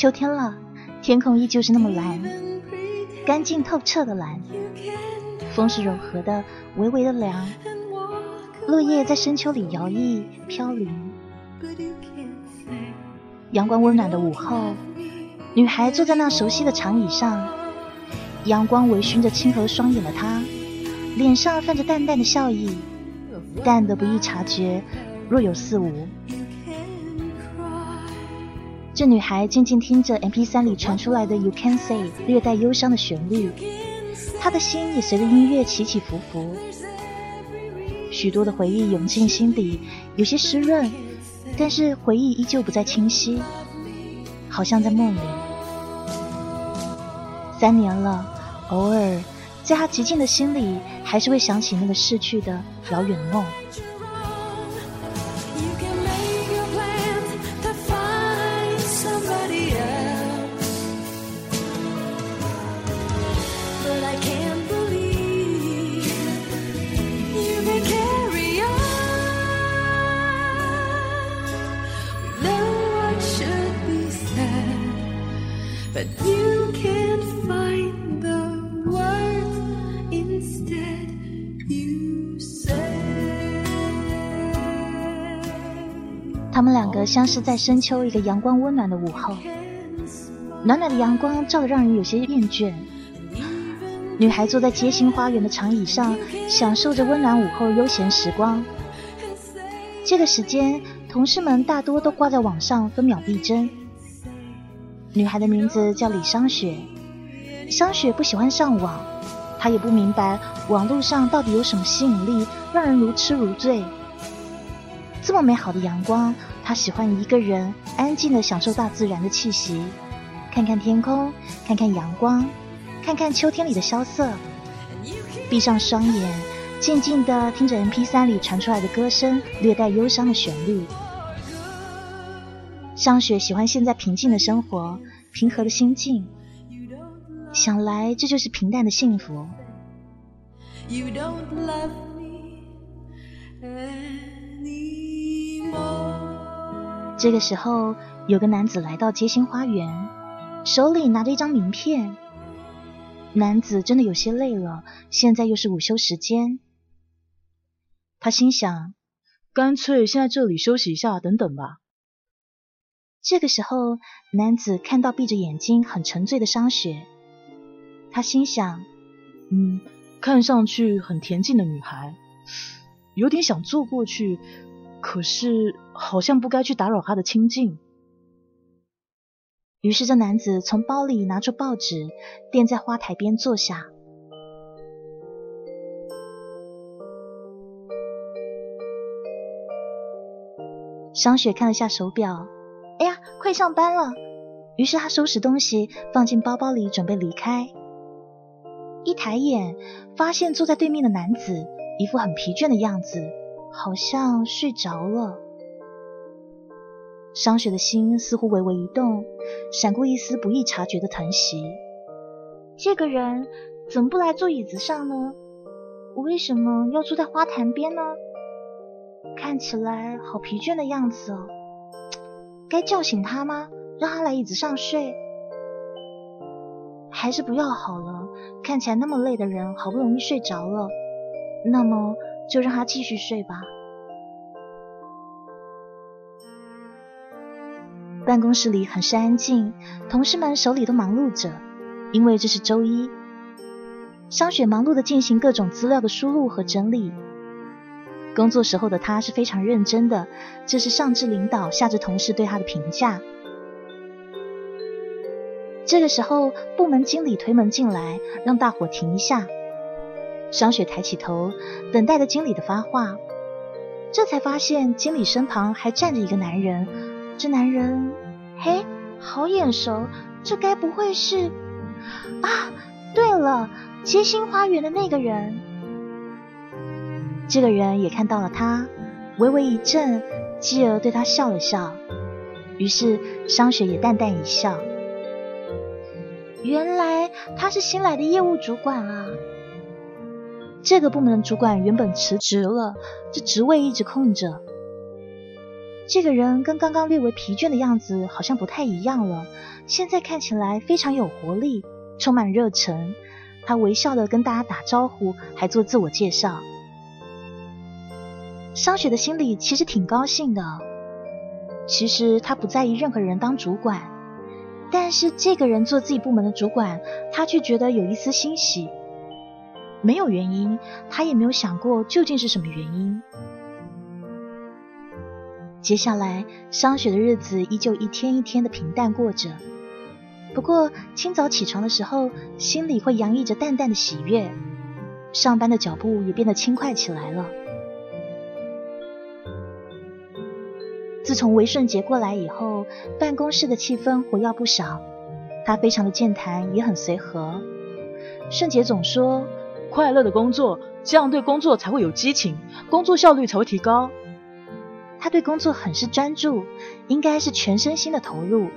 秋天了，天空依旧是那么蓝，干净透彻的蓝，风是柔和的，微微的凉，落叶在深秋里摇曳飘零。阳光温暖的午后，女孩坐在那熟悉的长椅上，阳光微醺着清和双眼的她，脸上泛着淡淡的笑意，淡得不易察觉，若有似无。这女孩静静听着 MP3 里传出来的 “You Can Say” 略带忧伤的旋律，她的心也随着音乐起起伏伏，许多的回忆涌进心底，有些湿润，但是回忆依旧不再清晰，好像在梦里。三年了，偶尔在她寂静的心里，还是会想起那个逝去的遥远梦。是在深秋一个阳光温暖的午后，暖暖的阳光照得让人有些厌倦。女孩坐在街心花园的长椅上，享受着温暖午后悠闲时光。这个时间，同事们大多都挂在网上分秒必争。女孩的名字叫李商雪，商雪不喜欢上网，她也不明白网络上到底有什么吸引力，让人如痴如醉。这么美好的阳光，他喜欢一个人安静的享受大自然的气息，看看天空，看看阳光，看看秋天里的萧瑟。闭上双眼，静静的听着 MP3 里传出来的歌声，略带忧伤的旋律。上雪喜欢现在平静的生活，平和的心境。想来这就是平淡的幸福。You don't love me anymore. 这个时候，有个男子来到街心花园，手里拿着一张名片。男子真的有些累了，现在又是午休时间。他心想，干脆先在这里休息一下，等等吧。这个时候，男子看到闭着眼睛很沉醉的商雪，他心想，嗯，看上去很恬静的女孩，有点想坐过去，可是好像不该去打扰他的清静。于是，这男子从包里拿出报纸，垫在花台边坐下。商雪看了下手表，哎呀，快上班了。于是他收拾东西放进包包里，准备离开。一抬眼，发现坐在对面的男子一副很疲倦的样子，好像睡着了。商雪的心似乎微微一动，闪过一丝不易察觉的疼惜。这个人怎么不来坐椅子上呢？我为什么要坐在花坛边呢？看起来好疲倦的样子哦。该叫醒他吗？让他来椅子上睡？还是不要好了。看起来那么累的人，好不容易睡着了，那么就让他继续睡吧。办公室里很是安静，同事们手里都忙碌着，因为这是周一。商雪忙碌的进行各种资料的输入和整理。工作时候的她是非常认真的，这是上至领导，下至同事对她的评价。这个时候，部门经理推门进来，让大伙停一下。商雪抬起头，等待着经理的发话，这才发现经理身旁还站着一个男人。这男人，嘿，好眼熟，这该不会是……啊，对了，街心花园的那个人。这个人也看到了他，微微一怔，继而对他笑了笑。于是商雪也淡淡一笑。原来他是新来的业务主管啊！这个部门的主管原本辞职了，这职位一直空着。这个人跟刚刚略微疲倦的样子好像不太一样了，现在看起来非常有活力，充满热忱。他微笑的跟大家打招呼，还做自我介绍。商雪的心里其实挺高兴的。其实他不在意任何人当主管，但是这个人做自己部门的主管，他却觉得有一丝欣喜。没有原因，他也没有想过究竟是什么原因。接下来，商雪的日子依旧一天一天的平淡过着。不过，清早起床的时候，心里会洋溢着淡淡的喜悦，上班的脚步也变得轻快起来了。自从韦顺杰过来以后，办公室的气氛活跃不少。他非常的健谈，也很随和。顺杰总说：“快乐的工作，这样对工作才会有激情，工作效率才会提高。”他对工作很是专注，应该是全身心的投入。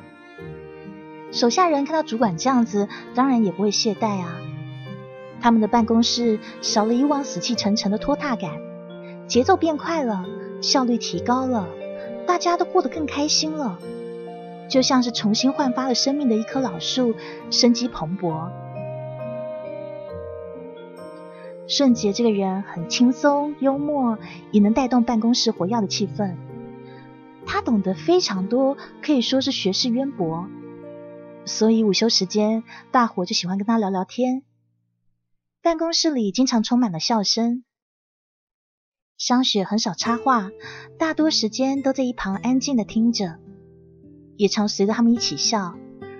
手下人看到主管这样子，当然也不会懈怠啊。他们的办公室少了以往死气沉沉的拖沓感，节奏变快了，效率提高了。大家都过得更开心了，就像是重新焕发了生命的一棵老树，生机蓬勃。顺杰这个人很轻松幽默，也能带动办公室活跃的气氛。他懂得非常多，可以说是学识渊博，所以午休时间，大伙就喜欢跟他聊聊天。办公室里经常充满了笑声。商雪很少插话，大多时间都在一旁安静的听着，也常随着他们一起笑，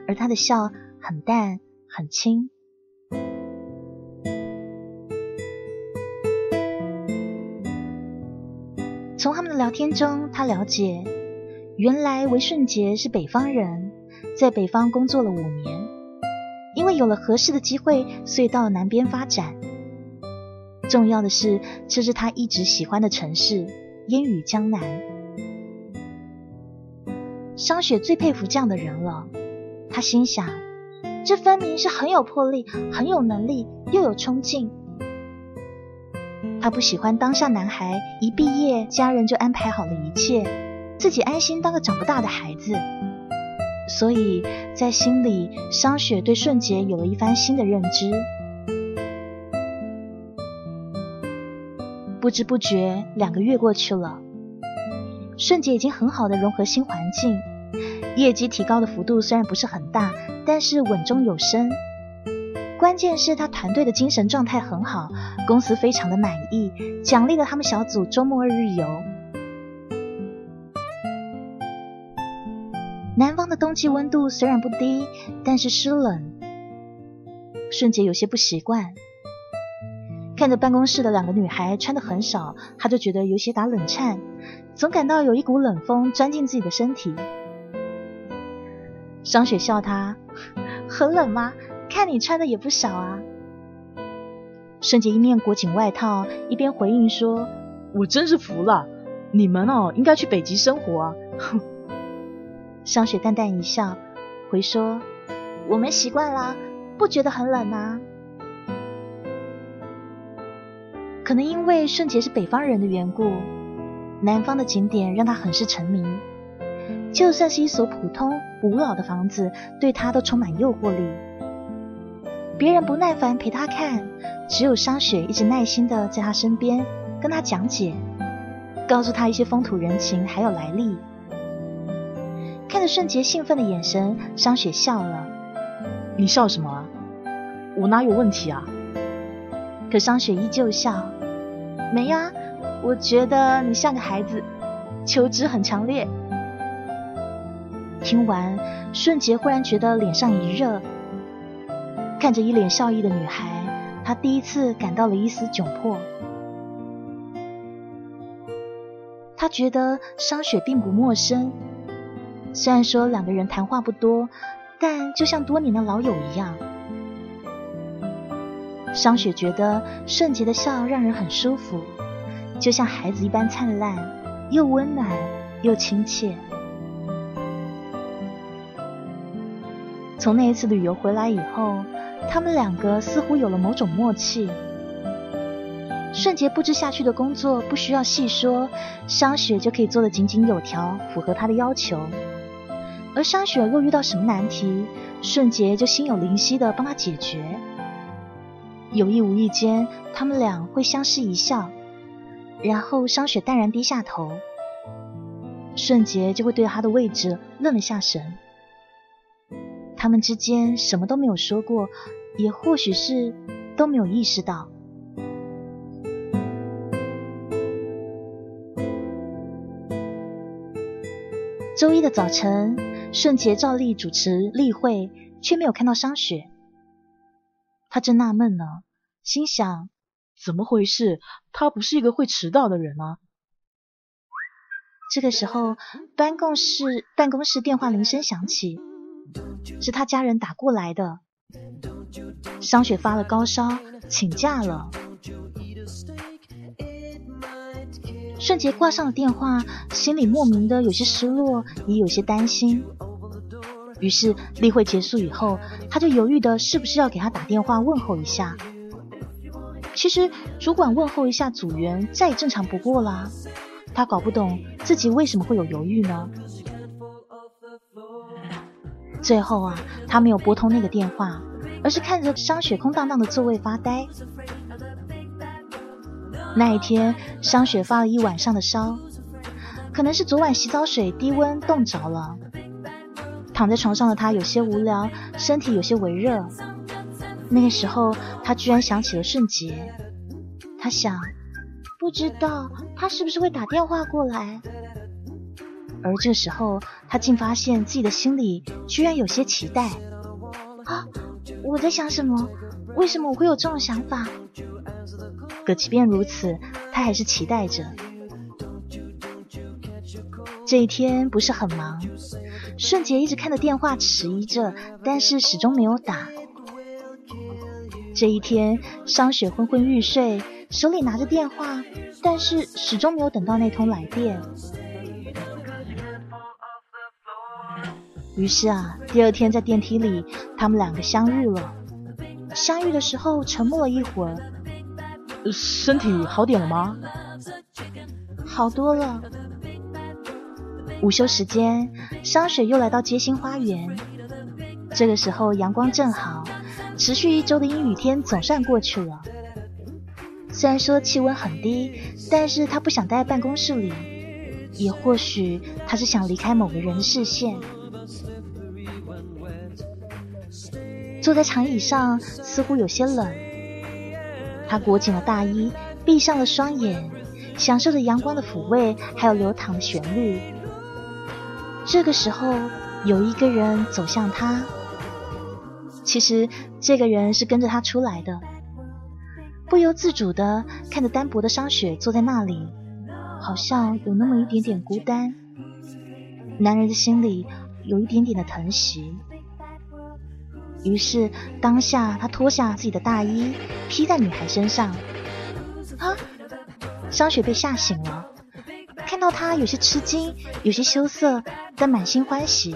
而她的笑很淡很轻。从他们的聊天中，他了解，原来韦顺杰是北方人，在北方工作了五年，因为有了合适的机会，所以到南边发展。重要的是，这是他一直喜欢的城市——烟雨江南。商雪最佩服这样的人了。他心想，这分明是很有魄力、很有能力又有冲劲。他不喜欢当下男孩一毕业，家人就安排好了一切，自己安心当个长不大的孩子。所以在心里，商雪对顺杰有了一番新的认知。不知不觉，两个月过去了，顺杰已经很好的融合新环境，业绩提高的幅度虽然不是很大，但是稳中有升。关键是他团队的精神状态很好，公司非常的满意，奖励了他们小组周末日游。南方的冬季温度虽然不低，但是湿冷，顺杰有些不习惯。看着办公室的两个女孩穿的很少，他就觉得有些打冷颤，总感到有一股冷风钻进自己的身体。商雪笑他：“ 很冷吗？看你穿的也不少啊。”顺杰一面裹紧外套，一边回应说：“我真是服了，你们哦，应该去北极生活啊。”哼。商雪淡淡一笑，回说：“我们习惯了，不觉得很冷啊。”可能因为顺杰是北方人的缘故，南方的景点让他很是沉迷。就算是一所普通古老的房子，对他都充满诱惑力。别人不耐烦陪他看，只有商雪一直耐心的在他身边跟他讲解，告诉他一些风土人情还有来历。看着顺杰兴奋的眼神，商雪笑了：“你笑什么？我哪有问题啊？”可商雪依旧笑。没呀，我觉得你像个孩子，求知很强烈。听完，顺杰忽然觉得脸上一热，看着一脸笑意的女孩，他第一次感到了一丝窘迫。他觉得商雪并不陌生，虽然说两个人谈话不多，但就像多年的老友一样。商雪觉得顺洁的笑让人很舒服，就像孩子一般灿烂，又温暖又亲切。从那一次旅游回来以后，他们两个似乎有了某种默契。顺杰布置下去的工作不需要细说，商雪就可以做得井井有条，符合他的要求。而商雪若遇到什么难题，顺杰就心有灵犀的帮他解决。有意无意间，他们俩会相视一笑，然后商雪淡然低下头，顺杰就会对他的位置愣了下神。他们之间什么都没有说过，也或许是都没有意识到。周一的早晨，顺杰照例主持例会，却没有看到商雪。他正纳闷呢，心想：怎么回事？他不是一个会迟到的人吗？这个时候，办公室办公室电话铃声响起。是他家人打过来的。商雪发了高烧，请假了。顺杰挂上了电话，心里莫名的有些失落，也有些担心。于是例会结束以后，他就犹豫的是不是要给他打电话问候一下。其实主管问候一下组员再正常不过啦。他搞不懂自己为什么会有犹豫呢？最后啊，他没有拨通那个电话，而是看着商雪空荡荡的座位发呆。那一天，商雪发了一晚上的烧，可能是昨晚洗澡水低温冻着了。躺在床上的他有些无聊，身体有些微热。那个时候，他居然想起了顺杰。他想，不知道他是不是会打电话过来。而这时候，他竟发现自己的心里居然有些期待。啊，我在想什么？为什么我会有这种想法？可即便如此，他还是期待着。这一天不是很忙，顺杰一直看着电话迟疑着，但是始终没有打。这一天，商雪昏昏欲睡，手里拿着电话，但是始终没有等到那通来电。于是啊，第二天在电梯里，他们两个相遇了。相遇的时候，沉默了一会儿。身体好点了吗？好多了。午休时间，商雪又来到街心花园。这个时候阳光正好，持续一周的阴雨天总算过去了。虽然说气温很低，但是他不想待在办公室里，也或许他是想离开某个人的视线。坐在长椅上，似乎有些冷。他裹紧了大衣，闭上了双眼，享受着阳光的抚慰，还有流淌的旋律。这个时候，有一个人走向他。其实，这个人是跟着他出来的。不由自主的看着单薄的商雪坐在那里，好像有那么一点点孤单。男人的心里有一点点的疼惜。于是，当下他脱下自己的大衣，披在女孩身上。啊！商雪被吓醒了，看到他有些吃惊，有些羞涩，但满心欢喜。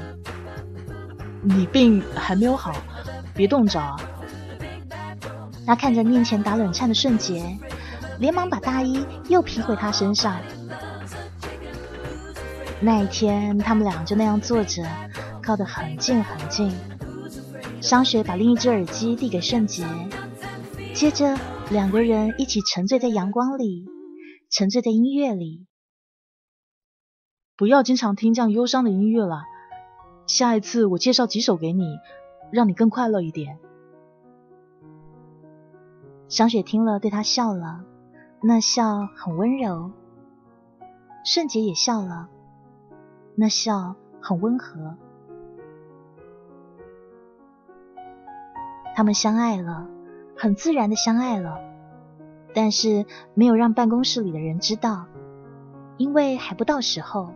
你病还没有好，别冻着。他看着面前打冷颤的瞬杰，连忙把大衣又披回他身上。那一天，他们俩就那样坐着，靠得很近很近。商雪把另一只耳机递给圣杰，接着两个人一起沉醉在阳光里，沉醉在音乐里。不要经常听这样忧伤的音乐了，下一次我介绍几首给你，让你更快乐一点。商雪听了，对他笑了，那笑很温柔。圣杰也笑了，那笑很温和。他们相爱了，很自然的相爱了，但是没有让办公室里的人知道，因为还不到时候。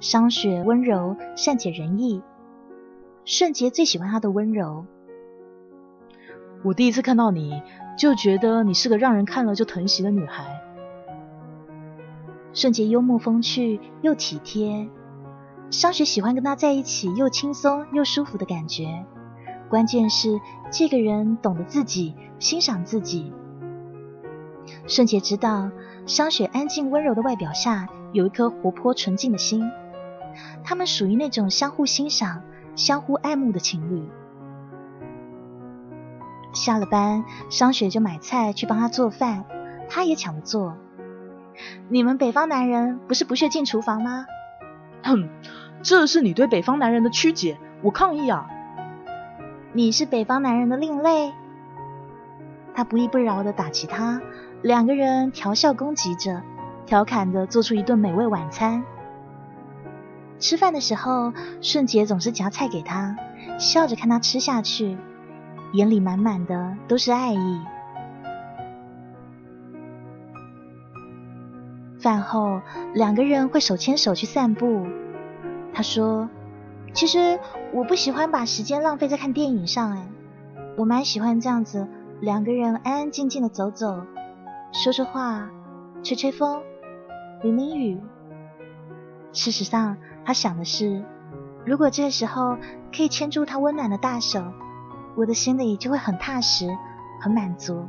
商雪温柔善解人意，顺杰最喜欢她的温柔。我第一次看到你就觉得你是个让人看了就疼惜的女孩。顺杰幽默风趣又体贴，商雪喜欢跟他在一起又轻松又舒服的感觉。关键是这个人懂得自己，欣赏自己，顺杰知道，商雪安静温柔的外表下有一颗活泼纯净的心，他们属于那种相互欣赏、相互爱慕的情侣。下了班，商雪就买菜去帮他做饭，他也抢着做。你们北方男人不是不屑进厨房吗？哼，这是你对北方男人的曲解，我抗议啊！你是北方男人的另类。他不依不饶的打击他，两个人调笑攻击着，调侃的做出一顿美味晚餐。吃饭的时候，顺杰总是夹菜给他，笑着看他吃下去，眼里满满的都是爱意。饭后，两个人会手牵手去散步。他说：“其实我不喜欢把时间浪费在看电影上，哎，我蛮喜欢这样子，两个人安安静静的走走，说说话，吹吹风，淋淋雨。事实上，他想的是，如果这个时候可以牵住他温暖的大手，我的心里就会很踏实，很满足。”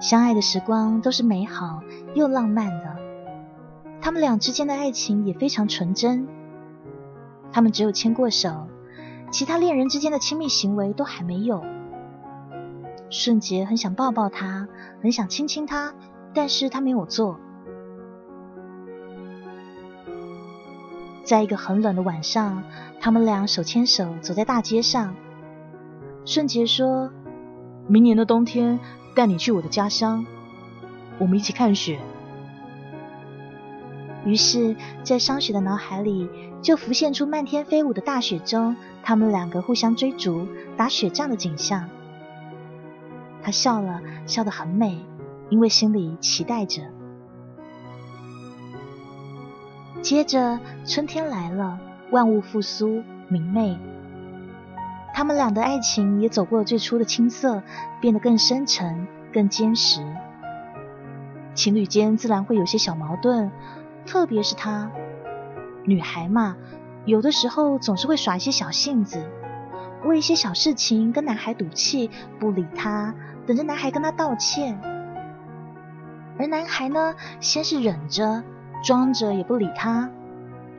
相爱的时光都是美好又浪漫的，他们俩之间的爱情也非常纯真。他们只有牵过手，其他恋人之间的亲密行为都还没有。顺杰很想抱抱他，很想亲亲他，但是他没有做。在一个很冷的晚上，他们俩手牵手走在大街上。顺杰说：“明年的冬天。”带你去我的家乡，我们一起看雪。于是，在商雪的脑海里就浮现出漫天飞舞的大雪中，他们两个互相追逐、打雪仗的景象。他笑了笑得很美，因为心里期待着。接着，春天来了，万物复苏，明媚。他们俩的爱情也走过了最初的青涩，变得更深沉、更坚实。情侣间自然会有些小矛盾，特别是她，女孩嘛，有的时候总是会耍一些小性子，为一些小事情跟男孩赌气，不理他，等着男孩跟他道歉。而男孩呢，先是忍着，装着也不理他，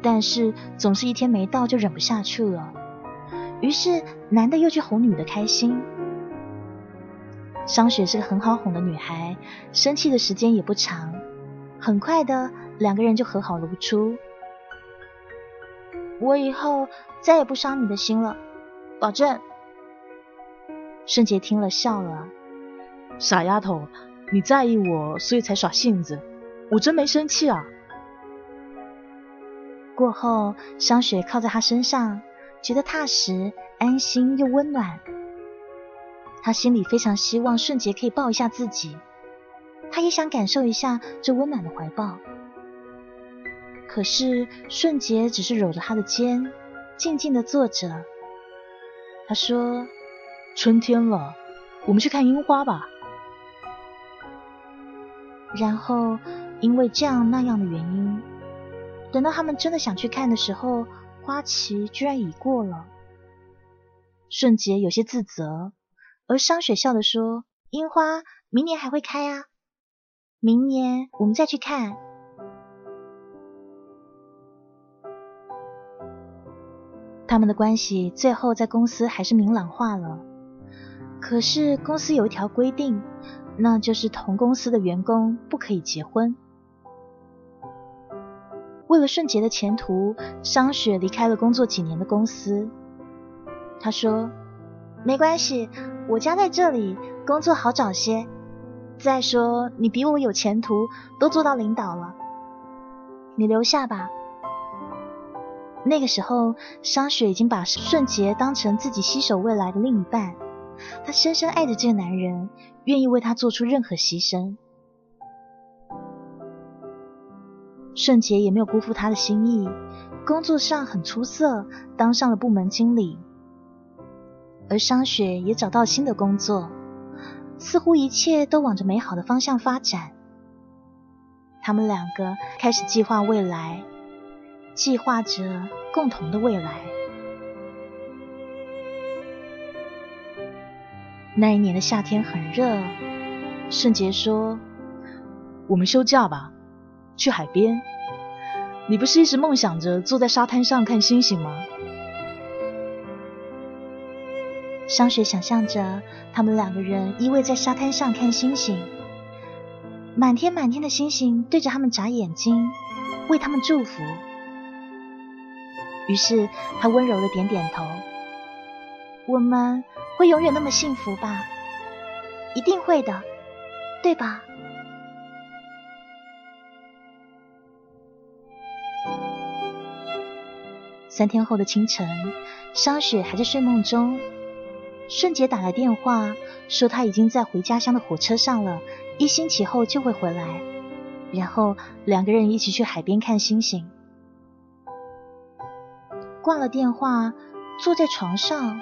但是总是一天没到就忍不下去了。于是，男的又去哄女的开心。商雪是个很好哄的女孩，生气的时间也不长，很快的两个人就和好如初。我以后再也不伤你的心了，保证。顺杰听了笑了：“傻丫头，你在意我，所以才耍性子，我真没生气啊。”过后，商雪靠在他身上。觉得踏实、安心又温暖，他心里非常希望顺杰可以抱一下自己，他也想感受一下这温暖的怀抱。可是顺杰只是揉着他的肩，静静的坐着。他说：“春天了，我们去看樱花吧。”然后因为这样那样的原因，等到他们真的想去看的时候。花期居然已过了，顺杰有些自责，而商雪笑的说：“樱花明年还会开啊，明年我们再去看。”他们的关系最后在公司还是明朗化了，可是公司有一条规定，那就是同公司的员工不可以结婚。为了顺杰的前途，商雪离开了工作几年的公司。他说：“没关系，我家在这里，工作好找些。再说你比我有前途，都做到领导了，你留下吧。”那个时候，商雪已经把顺杰当成自己携手未来的另一半，她深深爱着这个男人，愿意为他做出任何牺牲。顺杰也没有辜负他的心意，工作上很出色，当上了部门经理。而商雪也找到新的工作，似乎一切都往着美好的方向发展。他们两个开始计划未来，计划着共同的未来。那一年的夏天很热，圣杰说：“我们休假吧，去海边。你不是一直梦想着坐在沙滩上看星星吗？”商雪想象着他们两个人依偎在沙滩上看星星，满天满天的星星对着他们眨眼睛，为他们祝福。于是他温柔的点点头：“我们会永远那么幸福吧？一定会的，对吧？”三天后的清晨，商雪还在睡梦中。顺杰打来电话，说他已经在回家乡的火车上了，一星期后就会回来。然后两个人一起去海边看星星。挂了电话，坐在床上，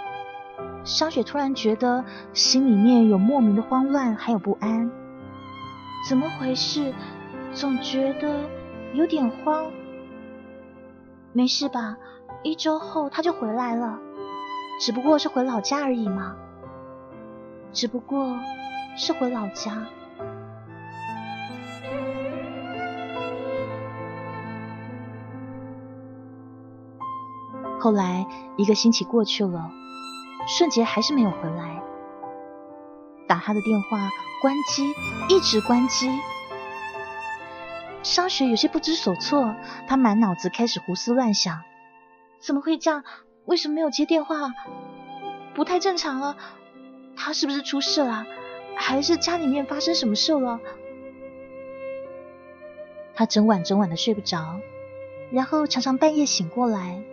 商雪突然觉得心里面有莫名的慌乱，还有不安。怎么回事？总觉得有点慌。没事吧？一周后他就回来了。只不过是回老家而已嘛，只不过是回老家。后来一个星期过去了，顺杰还是没有回来，打他的电话关机，一直关机。商雪有些不知所措，他满脑子开始胡思乱想，怎么会这样？为什么没有接电话？不太正常了，他是不是出事了？还是家里面发生什么事了？他整晚整晚的睡不着，然后常常半夜醒过来，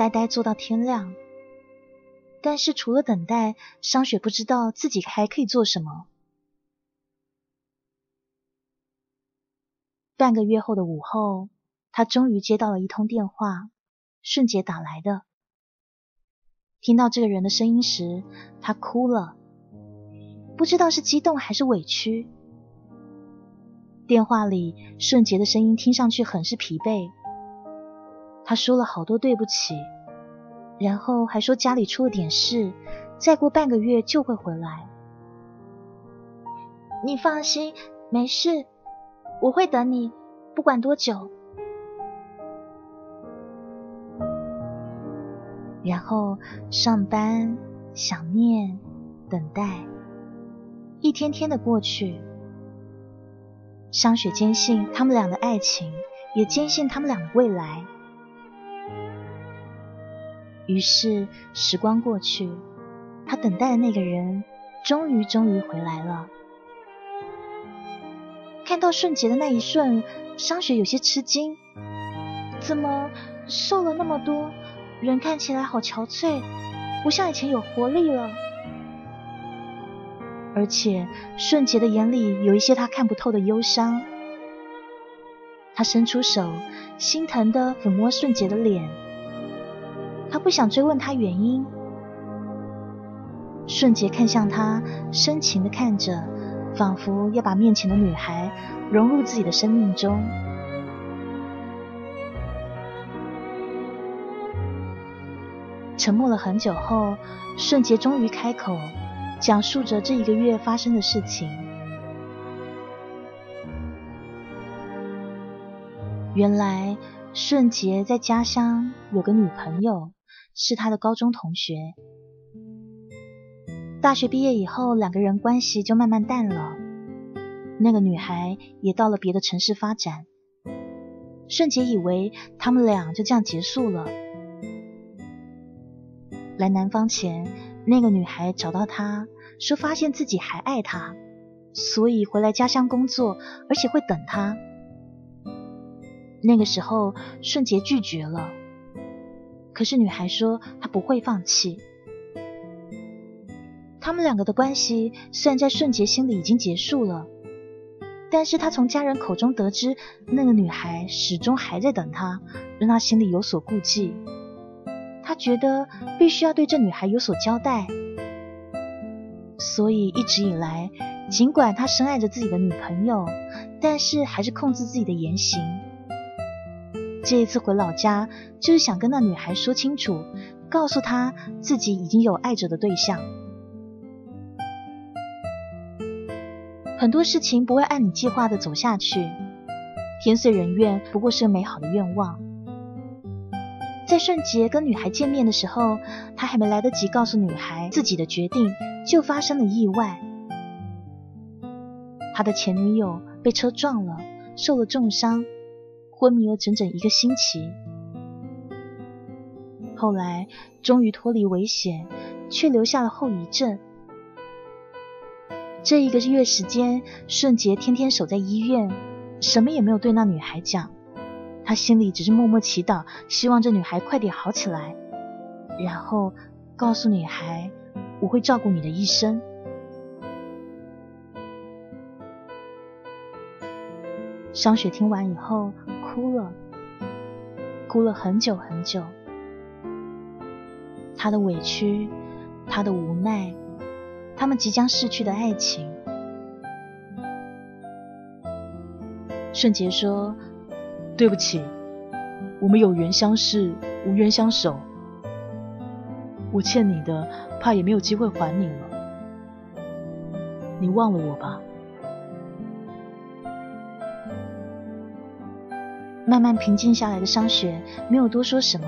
呆呆坐到天亮。但是除了等待，商雪不知道自己还可以做什么。半个月后的午后，他终于接到了一通电话，顺杰打来的。听到这个人的声音时，他哭了，不知道是激动还是委屈。电话里，顺杰的声音听上去很是疲惫。他说了好多对不起，然后还说家里出了点事，再过半个月就会回来。你放心，没事，我会等你，不管多久。然后上班、想念、等待，一天天的过去。商雪坚信他们俩的爱情，也坚信他们俩的未来。于是时光过去，他等待的那个人，终于终于回来了。看到顺杰的那一瞬，商雪有些吃惊，怎么瘦了那么多？人看起来好憔悴，不像以前有活力了。而且顺杰的眼里有一些他看不透的忧伤。他伸出手，心疼的抚摸顺杰的脸。他不想追问他原因。顺杰看向他，深情的看着，仿佛要把面前的女孩融入自己的生命中。沉默了很久后，顺杰终于开口，讲述着这一个月发生的事情。原来顺杰在家乡有个女朋友，是他的高中同学。大学毕业以后，两个人关系就慢慢淡了。那个女孩也到了别的城市发展。顺杰以为他们俩就这样结束了。来南方前，那个女孩找到他说，发现自己还爱他，所以回来家乡工作，而且会等他。那个时候，顺杰拒绝了，可是女孩说她不会放弃。他们两个的关系虽然在顺杰心里已经结束了，但是他从家人口中得知，那个女孩始终还在等他，让他心里有所顾忌。他觉得必须要对这女孩有所交代，所以一直以来，尽管他深爱着自己的女朋友，但是还是控制自己的言行。这一次回老家，就是想跟那女孩说清楚，告诉她自己已经有爱着的对象。很多事情不会按你计划的走下去，天遂人愿不过是美好的愿望。在顺杰跟女孩见面的时候，他还没来得及告诉女孩自己的决定，就发生了意外。他的前女友被车撞了，受了重伤，昏迷了整整一个星期。后来终于脱离危险，却留下了后遗症。这一个月时间，顺杰天天守在医院，什么也没有对那女孩讲。他心里只是默默祈祷，希望这女孩快点好起来，然后告诉女孩：“我会照顾你的一生。”商雪听完以后哭了，哭了很久很久。他的委屈，他的无奈。他们即将逝去的爱情。顺杰说：“对不起，我们有缘相识，无缘相守。我欠你的，怕也没有机会还你了。你忘了我吧。”慢慢平静下来的商雪没有多说什么，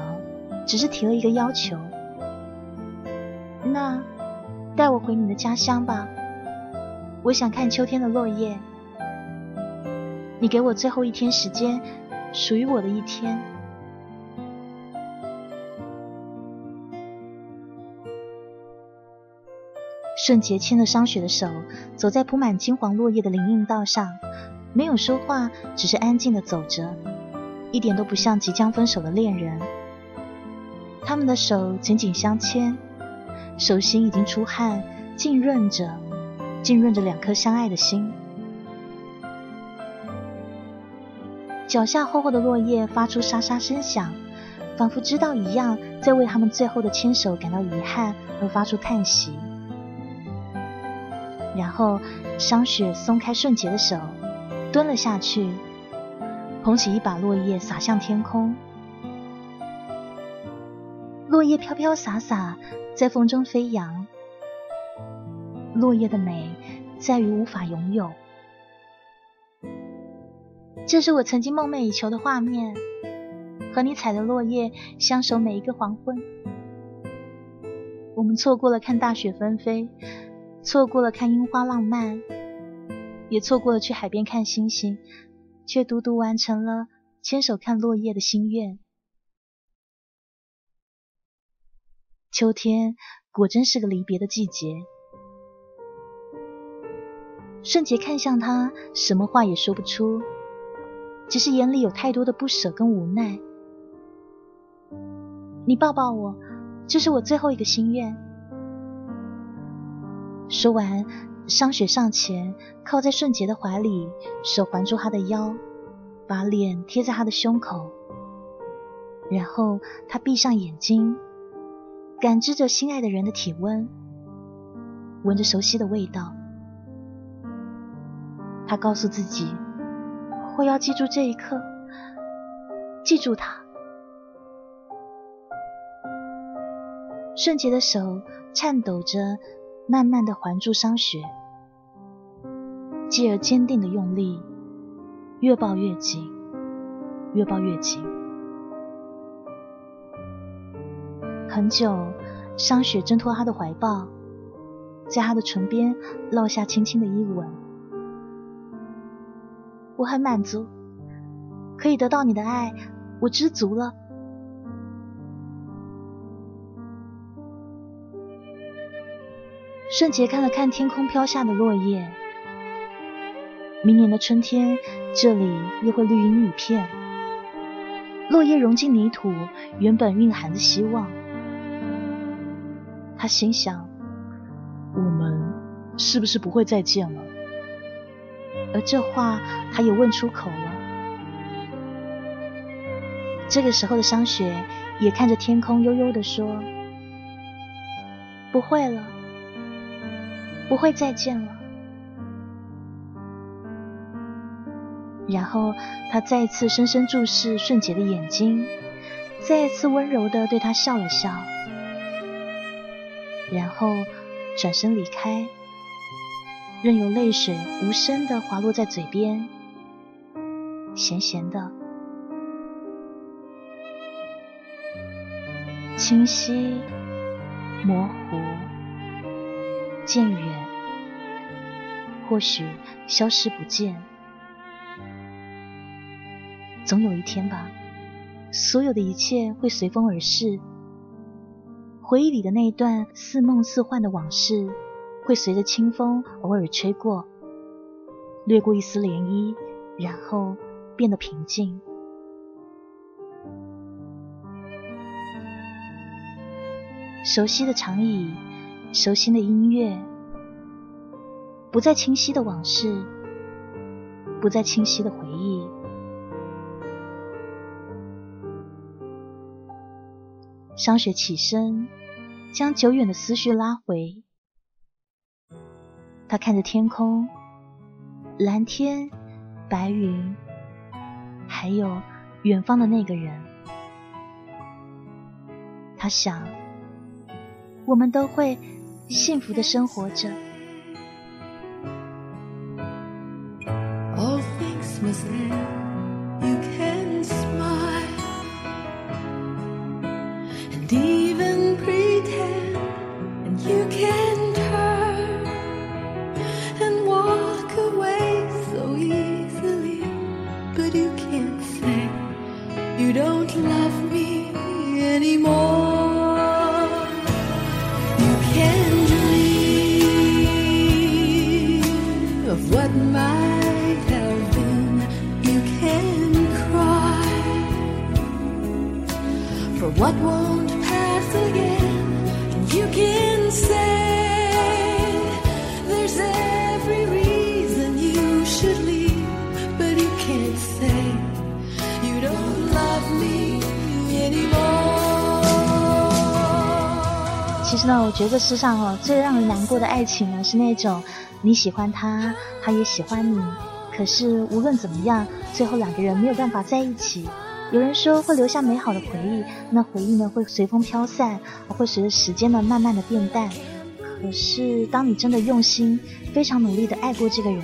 只是提了一个要求。那。带我回你的家乡吧，我想看秋天的落叶。你给我最后一天时间，属于我的一天。顺杰牵着商雪的手，走在铺满金黄落叶的林荫道上，没有说话，只是安静的走着，一点都不像即将分手的恋人。他们的手紧紧相牵。手心已经出汗，浸润着，浸润着两颗相爱的心。脚下厚厚的落叶发出沙沙声响，仿佛知道一样，在为他们最后的牵手感到遗憾而发出叹息。然后，商雪松开顺杰的手，蹲了下去，捧起一把落叶洒向天空。落叶飘飘洒洒。在风中飞扬，落叶的美在于无法拥有。这是我曾经梦寐以求的画面，和你踩着落叶相守每一个黄昏。我们错过了看大雪纷飞，错过了看樱花浪漫，也错过了去海边看星星，却独独完成了牵手看落叶的心愿。秋天果真是个离别的季节。顺杰看向他，什么话也说不出，只是眼里有太多的不舍跟无奈。你抱抱我，这是我最后一个心愿。说完，商雪上前靠在顺杰的怀里，手环住他的腰，把脸贴在他的胸口，然后他闭上眼睛。感知着心爱的人的体温，闻着熟悉的味道，他告诉自己：“我要记住这一刻，记住他。”顺杰的手颤抖着，慢慢的环住商雪，继而坚定的用力，越抱越紧，越抱越紧。很久，商雪挣脱他的怀抱，在他的唇边落下轻轻的一吻。我很满足，可以得到你的爱，我知足了。顺杰看了看天空飘下的落叶，明年的春天，这里又会绿荫一片，落叶融进泥土，原本蕴含着希望。他心想：“我们是不是不会再见了？”而这话他也问出口了。这个时候的商雪也看着天空，悠悠的说：“不会了，不会再见了。”然后他再次深深注视顺杰的眼睛，再一次温柔的对他笑了笑。然后转身离开，任由泪水无声的滑落在嘴边，咸咸的，清晰、模糊、渐远，或许消失不见。总有一天吧，所有的一切会随风而逝，回忆里的那一段似梦似幻的往事。会随着清风偶尔吹过，掠过一丝涟漪，然后变得平静。熟悉的长椅，熟悉的音乐，不再清晰的往事，不再清晰的回忆。商雪起身，将久远的思绪拉回。他看着天空，蓝天、白云，还有远方的那个人。他想，我们都会幸福的生活着。我觉得世上哦最让人难过的爱情呢，是那种你喜欢他，他也喜欢你，可是无论怎么样，最后两个人没有办法在一起。有人说会留下美好的回忆，那回忆呢会随风飘散，会随着时间呢慢慢的变淡。可是当你真的用心、非常努力的爱过这个人，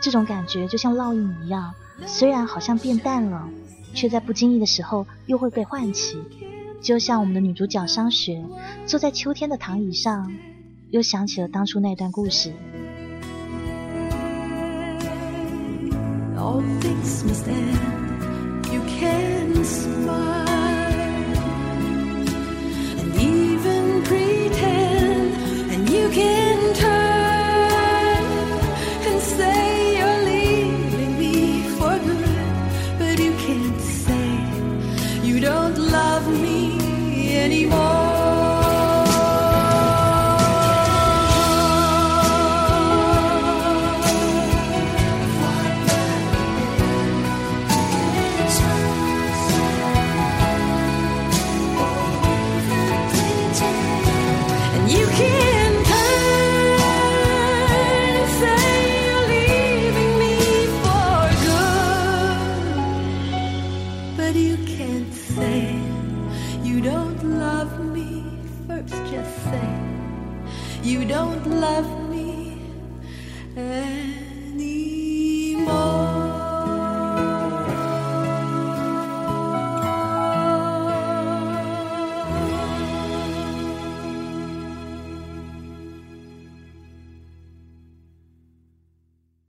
这种感觉就像烙印一样，虽然好像变淡了，却在不经意的时候又会被唤起。就像我们的女主角商雪坐在秋天的躺椅上，又想起了当初那段故事。you can